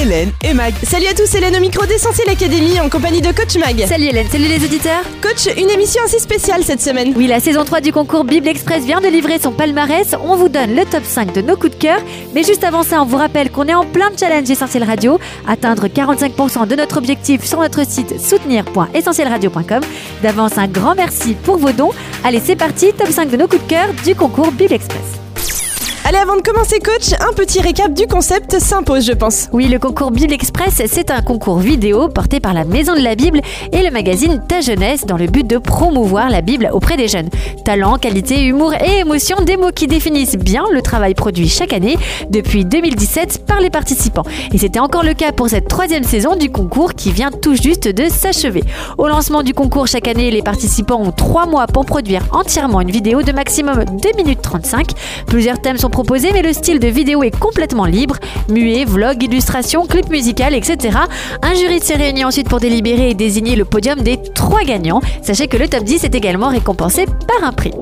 Hélène et Mag. Salut à tous, Hélène au micro d'Essentiel Académie en compagnie de Coach Mag. Salut Hélène, salut les auditeurs Coach, une émission assez spéciale cette semaine. Oui, la saison 3 du concours Bible Express vient de livrer son palmarès. On vous donne le top 5 de nos coups de cœur. Mais juste avant ça, on vous rappelle qu'on est en plein challenge Essentiel Radio. Atteindre 45% de notre objectif sur notre site soutenir.essentielradio.com. D'avance, un grand merci pour vos dons. Allez, c'est parti, top 5 de nos coups de cœur du concours Bible Express. Allez, avant de commencer, coach, un petit récap du concept s'impose, je pense. Oui, le concours Bible Express, c'est un concours vidéo porté par la Maison de la Bible et le magazine Ta Jeunesse dans le but de promouvoir la Bible auprès des jeunes. Talent, qualité, humour et émotion, des mots qui définissent bien le travail produit chaque année depuis 2017 par les participants. Et c'était encore le cas pour cette troisième saison du concours qui vient tout juste de s'achever. Au lancement du concours chaque année, les participants ont trois mois pour produire entièrement une vidéo de maximum 2 minutes 35. Plusieurs thèmes sont mais le style de vidéo est complètement libre. Muet, vlog, illustration, clip musical, etc. Un jury s'est réuni ensuite pour délibérer et désigner le podium des trois gagnants. Sachez que le top 10 est également récompensé par un prix.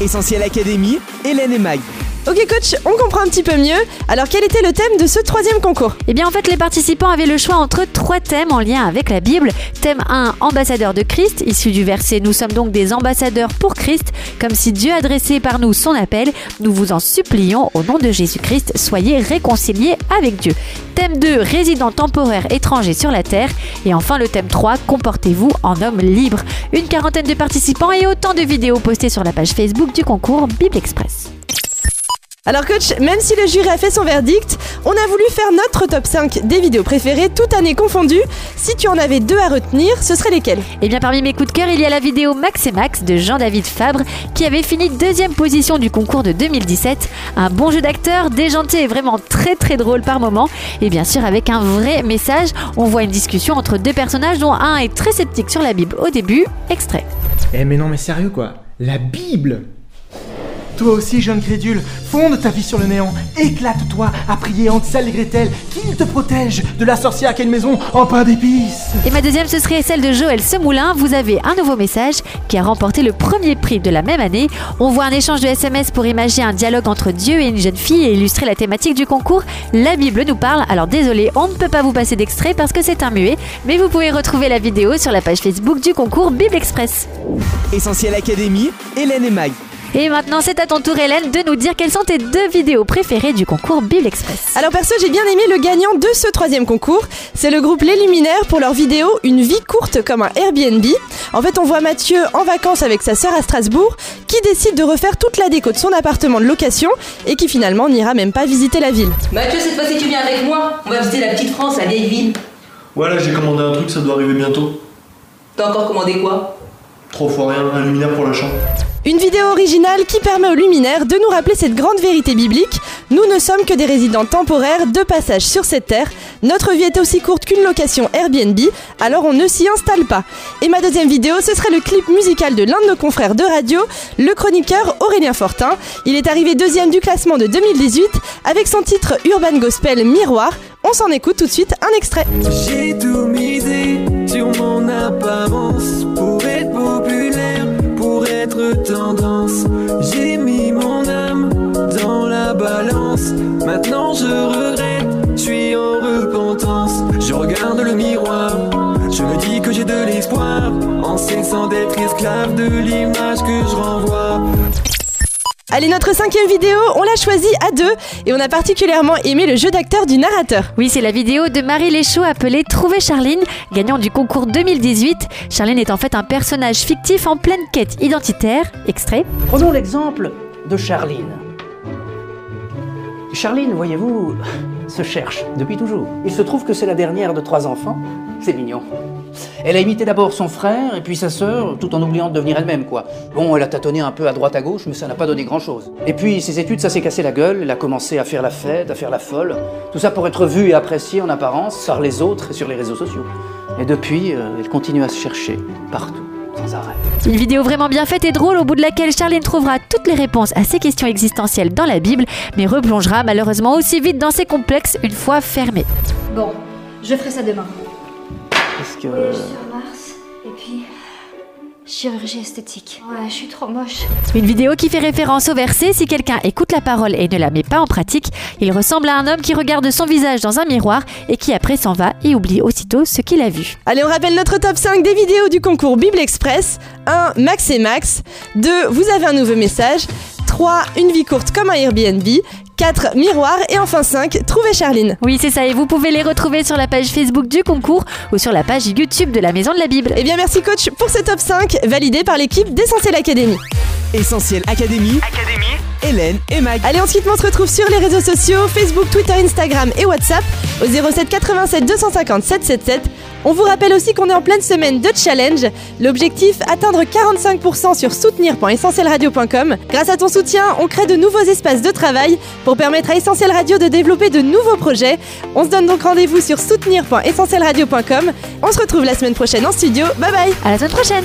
Essentiel Académie. Hélène et Mag. Ok, coach, on comprend un petit peu mieux. Alors, quel était le thème de ce troisième concours? Eh bien, en fait, les participants avaient le choix entre trois thèmes en lien avec la Bible. Thème 1, ambassadeur de Christ, issu du verset Nous sommes donc des ambassadeurs pour Christ, comme si Dieu adressait par nous son appel. Nous vous en supplions, au nom de Jésus-Christ, soyez réconciliés avec Dieu. Thème 2, résident temporaire étranger sur la terre. Et enfin, le thème 3, comportez-vous en homme libre. Une quarantaine de participants et autant de vidéos postées sur la page Facebook du concours Bible Express. Alors, coach, même si le jury a fait son verdict, on a voulu faire notre top 5 des vidéos préférées, toute année confondue. Si tu en avais deux à retenir, ce seraient lesquelles? Et Eh bien parmi mes coups de cœur, il y a la vidéo Max et Max de Jean-David Fabre qui avait fini deuxième position du concours de 2017. Un bon jeu d'acteur, déjanté et vraiment très très drôle par moment. Et bien sûr avec un vrai message, on voit une discussion entre deux personnages dont un est très sceptique sur la Bible au début. Extrait. Eh mais non mais sérieux quoi. La Bible toi aussi, jeune crédule, fonde ta vie sur le néant, éclate-toi à prier Hansel et Gretel, qu'il te protège de la sorcière une maison en pain d'épices. Et ma deuxième, ce serait celle de Joël Semoulin. Vous avez un nouveau message qui a remporté le premier prix de la même année. On voit un échange de SMS pour imaginer un dialogue entre Dieu et une jeune fille et illustrer la thématique du concours. La Bible nous parle. Alors désolé, on ne peut pas vous passer d'extrait parce que c'est un muet, mais vous pouvez retrouver la vidéo sur la page Facebook du concours Bible Express. Essentiel Académie. Hélène et Mag. Et maintenant, c'est à ton tour, Hélène, de nous dire quelles sont tes deux vidéos préférées du concours Bible Express. Alors perso, j'ai bien aimé le gagnant de ce troisième concours. C'est le groupe Les Luminaires pour leur vidéo Une vie courte comme un Airbnb. En fait, on voit Mathieu en vacances avec sa sœur à Strasbourg qui décide de refaire toute la déco de son appartement de location et qui finalement n'ira même pas visiter la ville. Mathieu, cette fois-ci tu viens avec moi. On va visiter la petite France, la vieille ville. Voilà, j'ai commandé un truc, ça doit arriver bientôt. T'as encore commandé quoi? Trois fois rien, un luminaire pour la chambre. Une vidéo originale qui permet aux luminaires de nous rappeler cette grande vérité biblique. Nous ne sommes que des résidents temporaires de passage sur cette terre. Notre vie est aussi courte qu'une location Airbnb, alors on ne s'y installe pas. Et ma deuxième vidéo, ce serait le clip musical de l'un de nos confrères de radio, le chroniqueur Aurélien Fortin. Il est arrivé deuxième du classement de 2018 avec son titre Urban Gospel Miroir. On s'en écoute tout de suite un extrait. J'ai tout misé sur mon apparence pour je me dis que j'ai de l'espoir, en cessant d'être esclave de l'image que je renvoie. Allez, notre cinquième vidéo, on l'a choisie à deux et on a particulièrement aimé le jeu d'acteur du narrateur. Oui, c'est la vidéo de Marie Léchaud appelée Trouver Charline, gagnant du concours 2018. Charline est en fait un personnage fictif en pleine quête identitaire. Extrait. Prenons l'exemple de Charline. Charline, voyez-vous, se cherche depuis toujours. Il se trouve que c'est la dernière de trois enfants. C'est mignon. Elle a imité d'abord son frère et puis sa sœur, tout en oubliant de devenir elle-même, quoi. Bon, elle a tâtonné un peu à droite à gauche, mais ça n'a pas donné grand-chose. Et puis, ses études, ça s'est cassé la gueule. Elle a commencé à faire la fête, à faire la folle. Tout ça pour être vue et appréciée en apparence par les autres et sur les réseaux sociaux. Et depuis, euh, elle continue à se chercher partout, sans arrêt. Une vidéo vraiment bien faite et drôle au bout de laquelle Charline trouvera toutes les réponses à ses questions existentielles dans la Bible, mais replongera malheureusement aussi vite dans ses complexes une fois fermés. Bon, je ferai ça demain. Est-ce que... Voyage sur Mars, et puis Chirurgie esthétique. Ouais, je suis trop moche. Une vidéo qui fait référence au verset Si quelqu'un écoute la parole et ne la met pas en pratique, il ressemble à un homme qui regarde son visage dans un miroir et qui après s'en va et oublie aussitôt ce qu'il a vu. Allez, on rappelle notre top 5 des vidéos du concours Bible Express. 1. Max et Max. 2. Vous avez un nouveau message. 3. Une vie courte comme un Airbnb. 4. Miroir. Et enfin 5. Trouvez Charline. Oui, c'est ça, et vous pouvez les retrouver sur la page Facebook du concours ou sur la page YouTube de la Maison de la Bible. Eh bien, merci coach pour ce top 5 validé par l'équipe d'Essentiel Academy. Essentiel Académie. Hélène et Mag. Allez, mais on se retrouve sur les réseaux sociaux Facebook, Twitter, Instagram et WhatsApp au 07 87 250 777. On vous rappelle aussi qu'on est en pleine semaine de challenge. L'objectif, atteindre 45% sur soutenir.essentielradio.com. Grâce à ton soutien, on crée de nouveaux espaces de travail pour permettre à Essentiel Radio de développer de nouveaux projets. On se donne donc rendez-vous sur soutenir.essentielradio.com. On se retrouve la semaine prochaine en studio. Bye bye À la semaine prochaine